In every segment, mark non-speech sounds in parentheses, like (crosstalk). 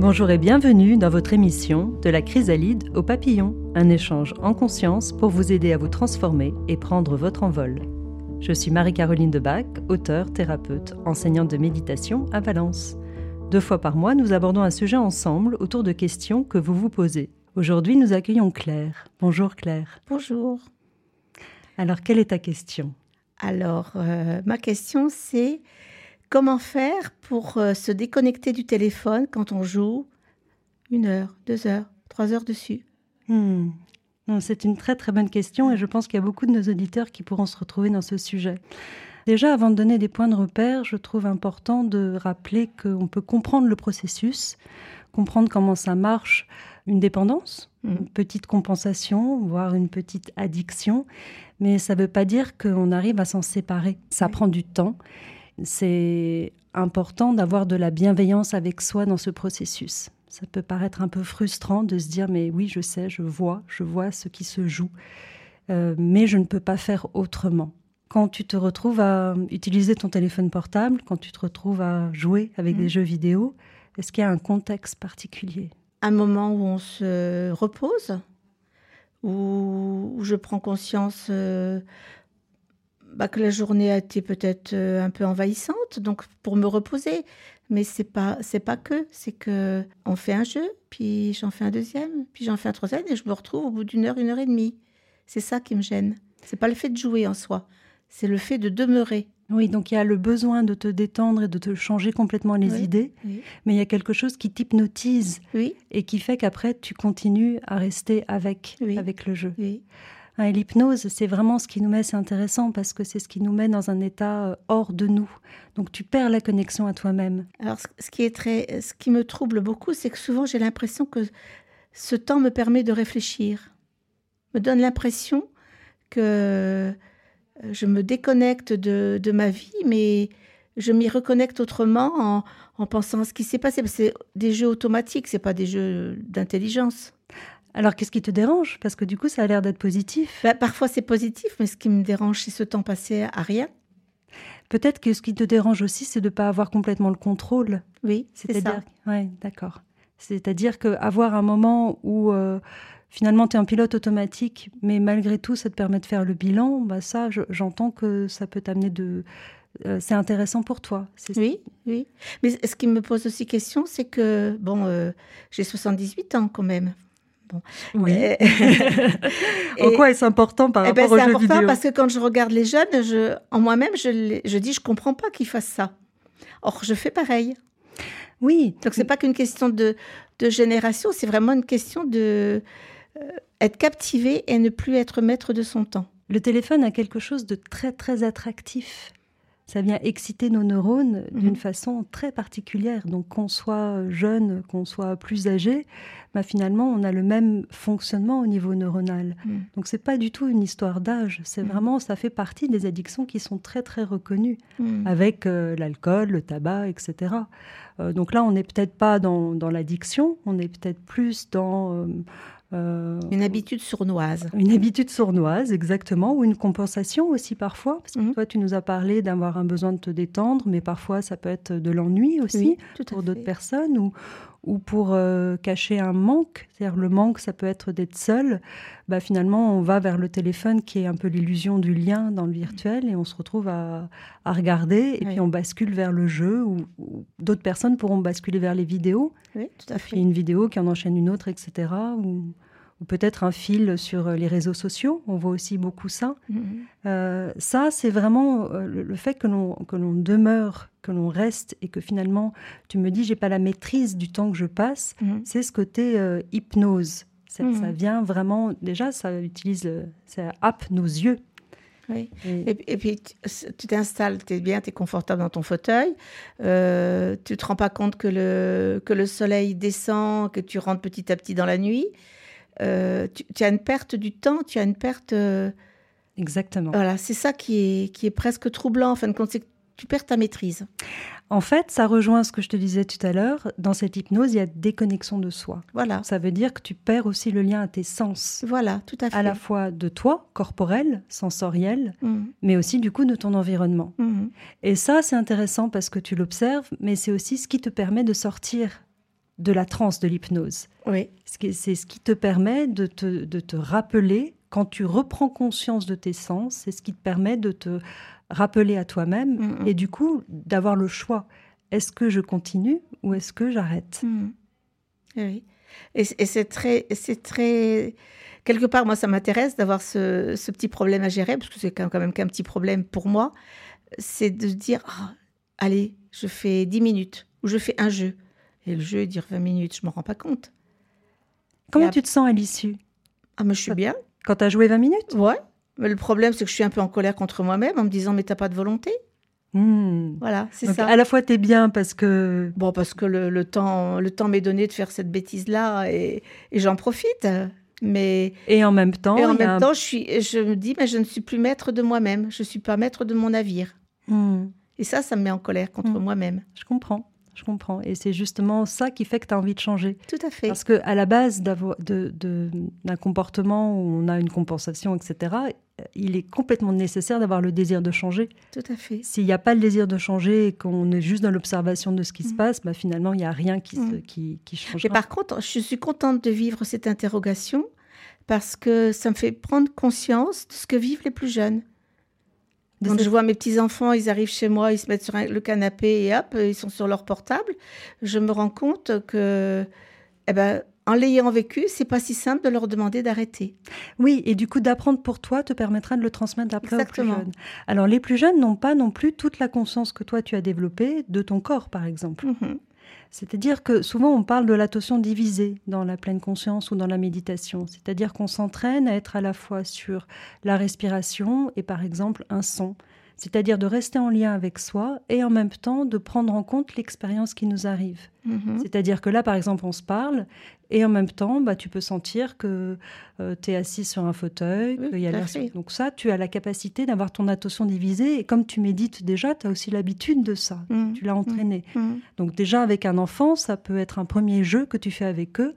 Bonjour et bienvenue dans votre émission De la chrysalide au papillon, un échange en conscience pour vous aider à vous transformer et prendre votre envol. Je suis Marie-Caroline Debac, auteure, thérapeute, enseignante de méditation à Valence. Deux fois par mois, nous abordons un sujet ensemble autour de questions que vous vous posez. Aujourd'hui, nous accueillons Claire. Bonjour Claire. Bonjour. Alors, quelle est ta question? Alors, euh, ma question, c'est comment faire pour euh, se déconnecter du téléphone quand on joue une heure, deux heures, trois heures dessus? Hmm. C'est une très très bonne question et je pense qu'il y a beaucoup de nos auditeurs qui pourront se retrouver dans ce sujet. Déjà, avant de donner des points de repère, je trouve important de rappeler qu'on peut comprendre le processus, comprendre comment ça marche, une dépendance, mm. une petite compensation, voire une petite addiction, mais ça ne veut pas dire qu'on arrive à s'en séparer. Ça prend du temps. C'est important d'avoir de la bienveillance avec soi dans ce processus. Ça peut paraître un peu frustrant de se dire mais oui, je sais, je vois, je vois ce qui se joue, euh, mais je ne peux pas faire autrement. Quand tu te retrouves à utiliser ton téléphone portable, quand tu te retrouves à jouer avec des mm. jeux vidéo, est-ce qu'il y a un contexte particulier? Un moment où on se repose, où, je prends conscience euh, bah, que la journée a été peut-être euh, un peu envahissante, donc pour me reposer. Mais c'est pas c'est pas que, c'est que on fait un jeu, puis j'en fais un deuxième, puis j'en fais un troisième, et je me retrouve au bout d'une heure, une heure et demie. C'est ça qui me gêne. C'est pas le fait de jouer en soi, c'est le fait de demeurer. Oui, donc il y a le besoin de te détendre et de te changer complètement les idées, mais il y a quelque chose qui t'hypnotise et qui fait qu'après tu continues à rester avec, avec le jeu. Hein, l'hypnose, c'est vraiment ce qui nous met, c'est intéressant parce que c'est ce qui nous met dans un état euh, hors de nous. Donc tu perds la connexion à toi-même. Alors ce qui est très, ce qui me trouble beaucoup, c'est que souvent j'ai l'impression que ce temps me permet de réfléchir, me donne l'impression que euh, je me déconnecte de, ma vie, mais je m'y reconnecte autrement en, pensant à ce qui s'est passé. C'est des jeux automatiques, c'est pas des jeux d'intelligence. Alors, qu'est-ce qui te dérange? Parce que du coup, ça a l'air d'être positif. Bah, parfois, c'est positif, mais ce qui me dérange, c'est ce temps passé à rien. Peut-être que ce qui te dérange aussi, c'est de ne pas avoir complètement le contrôle. Oui, c'est ça. Oui, d'accord. C'est-à-dire qu'avoir un moment où euh, finalement tu es en pilote automatique, mais malgré tout, ça te permet de faire le bilan, bah ça, j'entends que ça peut t'amener de. Euh, c'est intéressant pour toi. Oui, oui. Mais ce qui me pose aussi question, c'est que, bon, euh, j'ai 78 ans quand même. Oui. (laughs) en quoi est-ce important par eh ben, rapport aux jeux vidéo C'est important parce que quand je regarde les jeunes, je, en moi-même, je, je dis je comprends pas qu'ils fassent ça. Or, je fais pareil. Oui. Donc, c'est pas qu'une question de, de génération, c'est vraiment une question de euh, être captivé et ne plus être maître de son temps. Le téléphone a quelque chose de très très attractif ça vient exciter nos neurones d'une mhm. façon très particulière. Donc qu'on soit jeune, qu'on soit plus âgé, bah, finalement on a le même fonctionnement au niveau neuronal. Mhm. Donc c'est pas du tout une histoire d'âge, c'est mhm. vraiment ça fait partie des addictions qui sont très très reconnues avec euh, l'alcool, le tabac, etc. Euh, donc là on n'est peut-être pas dans, dans l'addiction, on est peut-être plus dans euh, une habitude sournoise. Une habitude sournoise, exactement, ou une compensation aussi parfois. Parce que mhm. toi, tu nous as parlé d'avoir un besoin de te détendre, mais parfois ça peut être de l'ennui aussi pour d'autres personnes, ou, ou pour euh, cacher un manque. C'est-à-dire le manque, ça peut être d'être seul. Bah, finalement, on va vers le téléphone qui est un peu l'illusion du lien dans le virtuel et on se retrouve à, à regarder et puis on bascule vers le jeu ou, d'autres personnes pourront basculer vers les vidéos. Oui, tout à fait. une vidéo qui en enchaîne une autre, etc. Ou, ou peut-être un fil sur les réseaux sociaux. On voit aussi beaucoup ça. Mm-hmm. Euh, ça, c'est vraiment euh, le, fait que l'on, que l'on demeure, que l'on reste et que finalement, tu me dis, j'ai pas la maîtrise du temps que je passe. Mm-hmm. C'est ce côté euh, hypnose. Mhm. Ça, vient vraiment, déjà, ça utilise, ça happe nos yeux. Oui. Et, puis, tu t'installes, tu es bien, tu es confortable dans ton fauteuil. Euh, tu ne te rends pas compte que le, que le soleil descend, que tu rentres petit à petit dans la nuit. Euh, tu, as une perte du temps, tu as une perte. Euh, Exactement. Voilà, c'est ça qui est, qui est presque troublant. En fin de compte, c'est que tu perds ta maîtrise. En fait, ça rejoint ce que je te disais tout à l'heure. Dans cette hypnose, il y a déconnexion de soi. Voilà. Ça veut dire que tu perds aussi le lien à tes sens. Voilà, tout à fait. À la fois de toi, corporel, sensoriel, mmh. mais aussi du coup de ton environnement. Mmh. Et ça, c'est intéressant parce que tu l'observes, mais c'est aussi ce qui te permet de sortir de la transe, de l'hypnose. Oui. C'est ce qui te permet de te, de te rappeler, quand tu reprends conscience de tes sens, c'est ce qui te permet de te rappeler à toi-même Mhm. et du coup d'avoir le choix. Est-ce que je continue ou est-ce que j'arrête? Mhm. Oui. Et, c'est très, c'est très. Quelque part, moi, ça m'intéresse d'avoir ce, ce petit problème à gérer, parce que c'est quand même qu'un petit problème pour moi. C'est de dire, Ah, allez, je fais 10 minutes, ou je fais un jeu. Et le jeu, il dure 20 minutes, je ne m'en rends pas compte. Comment tu te sens à l'issue? Ah, mais je suis bien. Quand tu as joué 20 minutes? Ouais. Mais le problème, c'est que je suis un peu en colère contre moi-même en me disant, mais t'as pas de volonté. Hmm. Voilà, c'est ça. À la fois, tu es bien parce que Bon, parce que le, le temps, le temps m'est donné de faire cette bêtise-là et, et j'en profite. Mais et en même temps, et en a même temps, je, suis, je me dis, mais je ne suis plus maître de moi-même. Je ne suis pas maître de mon navire. Hmm. Et ça, ça me met en colère contre Mm. moi-même. je comprends, je comprends. Et c'est justement ça qui fait que tu as envie de changer. Tout à fait. Parce que à la base d'avo- de- de- d'un comportement où on a une compensation, etc., il est complètement nécessaire d'avoir le désir de changer. Tout à fait. S'il n'y a pas le désir de changer et qu'on est juste dans l'observation de ce qui se Mm. passe, bah, finalement, il n'y a rien qui, se- Mm. qui, qui change. Mais par contre, je suis contente de vivre cette interrogation parce que ça me fait prendre conscience de ce que vivent les plus jeunes. Quand je vois mes petits-enfants, ils arrivent chez moi, ils se mettent sur un- le canapé et hop, ils sont sur leur portable, je me rends compte que, eh ben, en l'ayant vécu, c'est pas si simple de leur demander d'arrêter. Oui, et du coup, d'apprendre pour toi te permettra de le transmettre après aux plus Exactement. jeunes. Alors, les plus jeunes n'ont pas non plus toute la conscience que toi, tu as développée de ton corps, par exemple. Mhm. C'est-à-dire que souvent on parle de l'attention divisée dans la pleine conscience ou dans la méditation. C'est-à-dire qu'on s'entraîne à être à la fois sur la respiration et par exemple un son. C'est-à-dire de rester en lien avec soi et en même temps de prendre en compte l'expérience qui nous arrive. Mhm. C'est-à-dire que là, par exemple, on se parle et en même temps, bah, tu peux sentir que tu es assis sur un fauteuil. Oui, qu'il y a l'air-. Donc ça, tu as la capacité d'avoir ton attention divisée. Et comme tu médites déjà, tu as aussi l'habitude de ça. Mhm. Tu l'as entraîné. Mhm. Donc déjà avec un enfant, ça peut être un premier jeu que tu fais avec eux,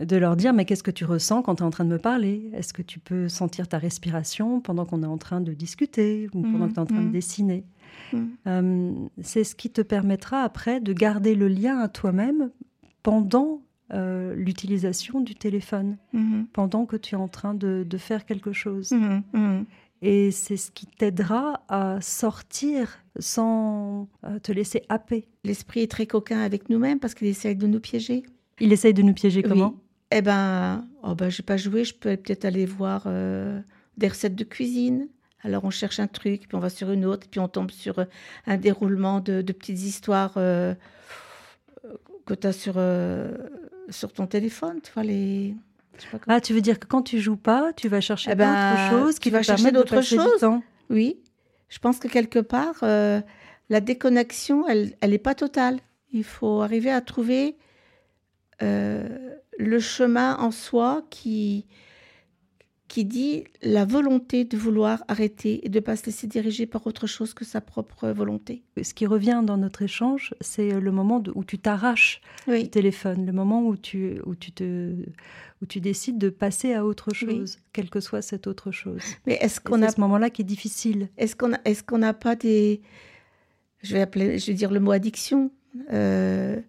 de leur dire mais qu'est-ce que tu ressens quand tu es en train de me parler? Est-ce que tu peux sentir ta respiration pendant qu'on est en train de discuter ou pendant que tu es en train de dessiner? Mhm. Euh, C'est ce qui te permettra après de garder le lien à toi-même pendant euh, l'utilisation du téléphone, Mhm. pendant que tu es en train de, de faire quelque chose. Mhm. Mhm. Et c'est ce qui t'aidera à sortir sans euh, te laisser happer. L'esprit est très coquin avec nous-mêmes parce qu'il essaye de nous piéger. Il essaye de nous piéger comment? Oui. Eh ben, oh ben, j'ai pas joué. Je peux peut-être aller voir euh, des recettes de cuisine. Alors on cherche un truc, puis on va sur une autre, puis on tombe sur euh, un déroulement de, de petites histoires euh, que tu as sur, euh, sur ton téléphone. Tu vois, les... pas Ah, tu veux dire que quand tu joues pas, tu vas chercher Eh ben, autre chose qui tu vas chercher d'autres choses. Oui, je pense que quelque part, euh, la déconnexion, elle n'est pas totale. Il faut arriver à trouver euh, le chemin en soi qui, qui dit la volonté de vouloir arrêter et de ne pas se laisser diriger par autre chose que sa propre volonté. Ce qui revient dans notre échange, c'est le moment où tu t'arraches du téléphone, le moment où tu, où tu te, où tu décides de passer à autre chose, quelle que soit cette autre chose. mais est-ce qu'on a ce moment-là qui est difficile. Est-ce qu'on n'a pas des... Je vais, appeler, je vais dire le mot addiction. Euh,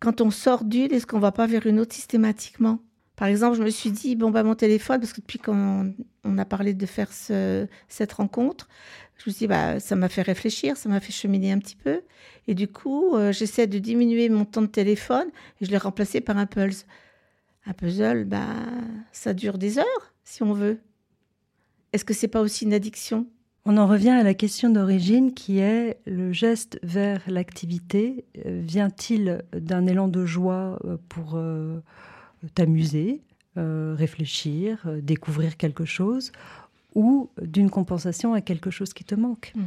quand on sort d'une, est-ce qu'on va pas vers une autre systématiquement? Par exemple, je me suis dit, bon, bah, mon téléphone, parce que depuis qu'on on a parlé de faire ce- cette rencontre, je me suis dit, bah, ça m'a fait réfléchir, ça m'a fait cheminer un petit peu. Et du coup, euh, j'essaie de diminuer mon temps de téléphone et je l'ai remplacé par un puzzle. Un puzzle, bah, ça dure des heures, si on veut. Est-ce que c'est pas aussi une addiction? On en revient à la question d'origine qui est le geste vers l'activité. euh, Vient-il d'un élan de joie euh, pour t'amuser, euh, réfléchir, euh, découvrir quelque chose, ou d'une compensation à quelque chose qui te manque Mm.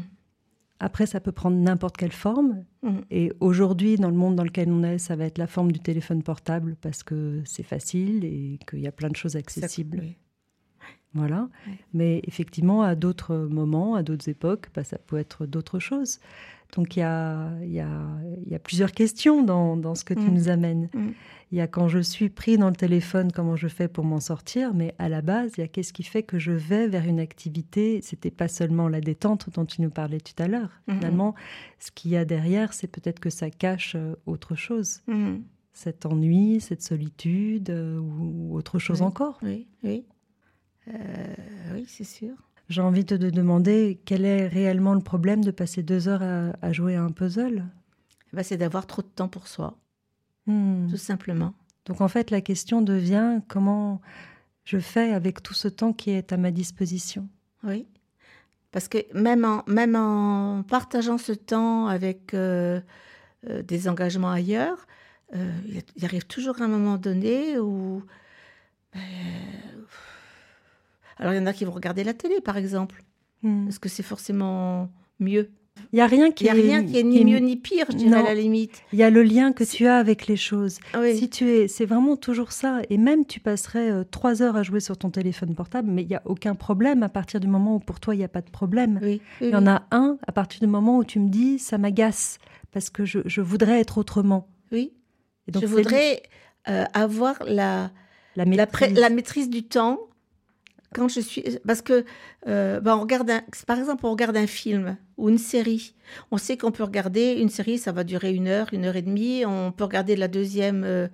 Après, ça peut prendre n'importe quelle forme. Mm. Et aujourd'hui, dans le monde dans lequel on est, ça va être la forme du téléphone portable parce que c'est facile et qu'il y a plein de choses accessibles. Oui. Voilà. Mais effectivement, à d'autres moments, à d'autres époques, bah, ça peut être d'autres choses. Donc il y a, il y, a, il y a plusieurs questions dans, dans ce que tu Mm. nous amènes. Mm. Il y a quand je suis pris dans le téléphone, comment je fais pour m'en sortir, mais à la base, il y a qu'est-ce qui fait que je vais vers une activité. C'était pas seulement la détente dont tu nous parlais tout à l'heure. Mhm. Finalement, ce qu'il y a derrière, c'est peut-être que ça cache euh, autre chose. Mhm. Cet ennui, cette solitude euh, ou autre chose encore Oui, oui. Euh, oui, c'est sûr. J'ai envie de te demander quel est réellement le problème de passer deux heures à, jouer à un puzzle? Bah, C'est d'avoir trop de temps pour soi, hmm. tout simplement. Donc en fait, la question devient comment je fais avec tout ce temps qui est à ma disposition? Oui. Parce que même en, même en partageant ce temps avec euh, euh, des engagements ailleurs, euh, il arrive toujours un moment donné où... alors il y en a qui vont regarder la télé, par exemple. Hmm. Est-ce que c'est forcément mieux? Il n'y a rien qui, a est, rien qui est ni mieux ni pire, je dirais, à la limite. Il y a le lien que tu as avec les choses. Si tu es, c'est vraiment toujours ça. Et même tu passerais euh, trois heures à jouer sur ton téléphone portable, mais il n'y a aucun problème à partir du moment où pour toi il n'y a pas de problème. il y en a un à partir du moment où tu me dis ça m'agace parce que je, voudrais être autrement. Oui. donc je voudrais euh, avoir la, la la maîtrise du temps quand je suis parce que euh, bah, on regarde par exemple on regarde un film ou une série. On sait qu'on peut regarder une série ça va durer une heure une heure et demie. On peut regarder la deuxième euh,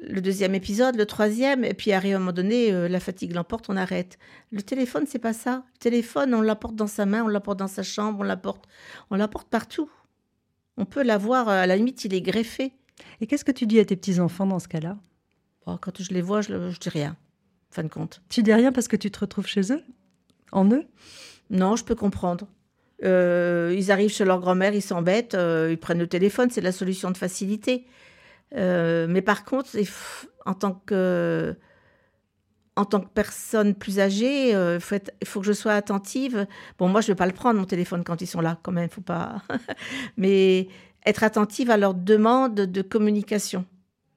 le deuxième épisode le troisième. Et puis à un moment donné euh, la fatigue l'emporte on arrête. Le téléphone c'est pas ça. Le téléphone on l'apporte dans sa main on l'apporte dans sa chambre on l'apporte on l'apporte partout. On peut l'avoir à la limite il est greffé. Et qu'est-ce que tu dis à tes petits enfants dans ce cas-là? Quand je les vois je, je dis rien fin de compte. Tu dis rien parce que tu te retrouves chez eux? En eux? Non, je peux comprendre. Euh, ils arrivent chez leur grand-mère, ils s'embêtent, euh, ils prennent le téléphone, c'est la solution de facilité. Euh, mais par contre, en tant que en tant que personne plus âgée, il faut, faut, que je sois attentive. Bon, moi, je ne vais pas le prendre, mon téléphone, quand ils sont là, quand même, faut pas. (laughs) Mais être attentive à leurs demandes de communication.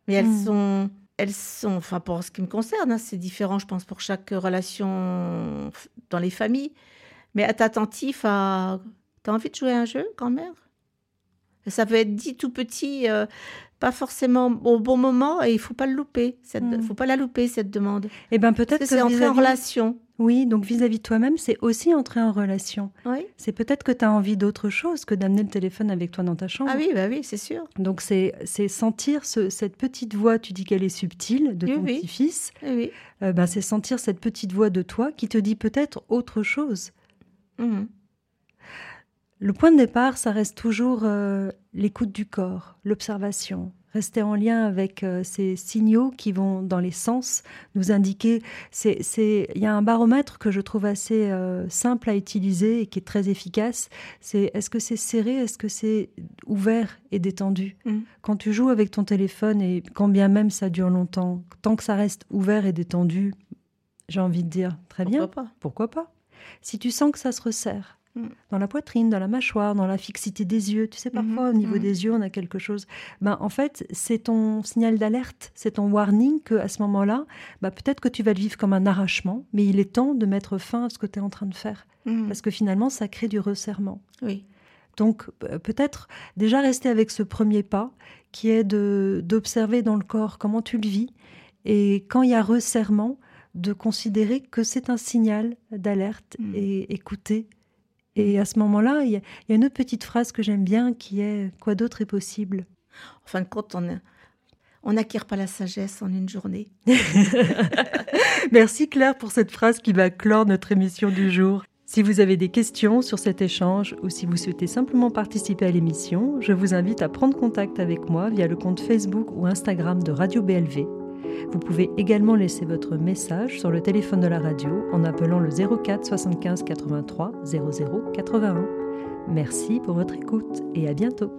Mais elles hmm. sont elles sont, enfin pour ce qui me concerne, hein, c'est différent, je pense, pour chaque relation dans les familles. Mais être attentif à. T'as envie de jouer un jeu, grand-mère? Ça peut être dit tout petit, euh, pas forcément au bon moment, et il faut pas le louper. Hmm. faut pas la louper cette demande. Et eh ben peut-être que c'est entrer en relation. Oui, donc vis-à-vis de toi-même, c'est aussi entrer en relation. Oui. C'est peut-être que tu as envie d'autre chose que d'amener le téléphone avec toi dans ta chambre. Ah oui, bah oui, c'est sûr. Donc c'est sentir cette petite voix, tu dis qu'elle est subtile, de ton petit-fils. Oui. Euh, ben, c'est sentir cette petite voix de toi qui te dit peut-être autre chose. Mmh. Le point de départ, ça reste toujours euh, l'écoute du corps, l'observation, rester en lien avec euh, ces signaux qui vont dans les sens, nous indiquer. C'est, il y a un baromètre que je trouve assez euh, simple à utiliser et qui est très efficace. C'est est-ce que c'est serré, est-ce que c'est ouvert et détendu? Mm. Quand tu joues avec ton téléphone et quand bien même ça dure longtemps, tant que ça reste ouvert et détendu, j'ai envie de dire très bien. Pas? Pourquoi pas? Si tu sens que ça se resserre, Mm. dans la poitrine, dans la mâchoire, dans la fixité des yeux. Tu sais, parfois, au niveau mm-hmm. des yeux, on a quelque chose. Ben, en fait, c'est ton signal d'alerte, c'est ton warning que à ce moment-là, ben, peut-être que tu vas le vivre comme un arrachement, mais il est temps de mettre fin à ce que tu es en train de faire. Mm. Parce que finalement, ça crée du resserrement. Oui. Donc, peut-être déjà rester avec ce premier pas, qui est d'observer dans le corps comment tu le vis. Et quand il y a resserrement, de considérer que c'est un signal d'alerte mm. et écouter et à ce moment-là, il y, a une autre petite phrase que j'aime bien qui est Quoi d'autre est possible? En fin de compte, on n'acquiert pas la sagesse en une journée. (laughs) Merci Claire pour cette phrase qui va clore notre émission du jour. Si vous avez des questions sur cet échange ou si vous souhaitez simplement participer à l'émission, je vous invite à prendre contact avec moi via le compte Facebook ou Instagram de Radio BLV vous pouvez également laisser votre message sur le téléphone de la radio en appelant le 04 75 83 00 81. Merci pour votre écoute et à bientôt.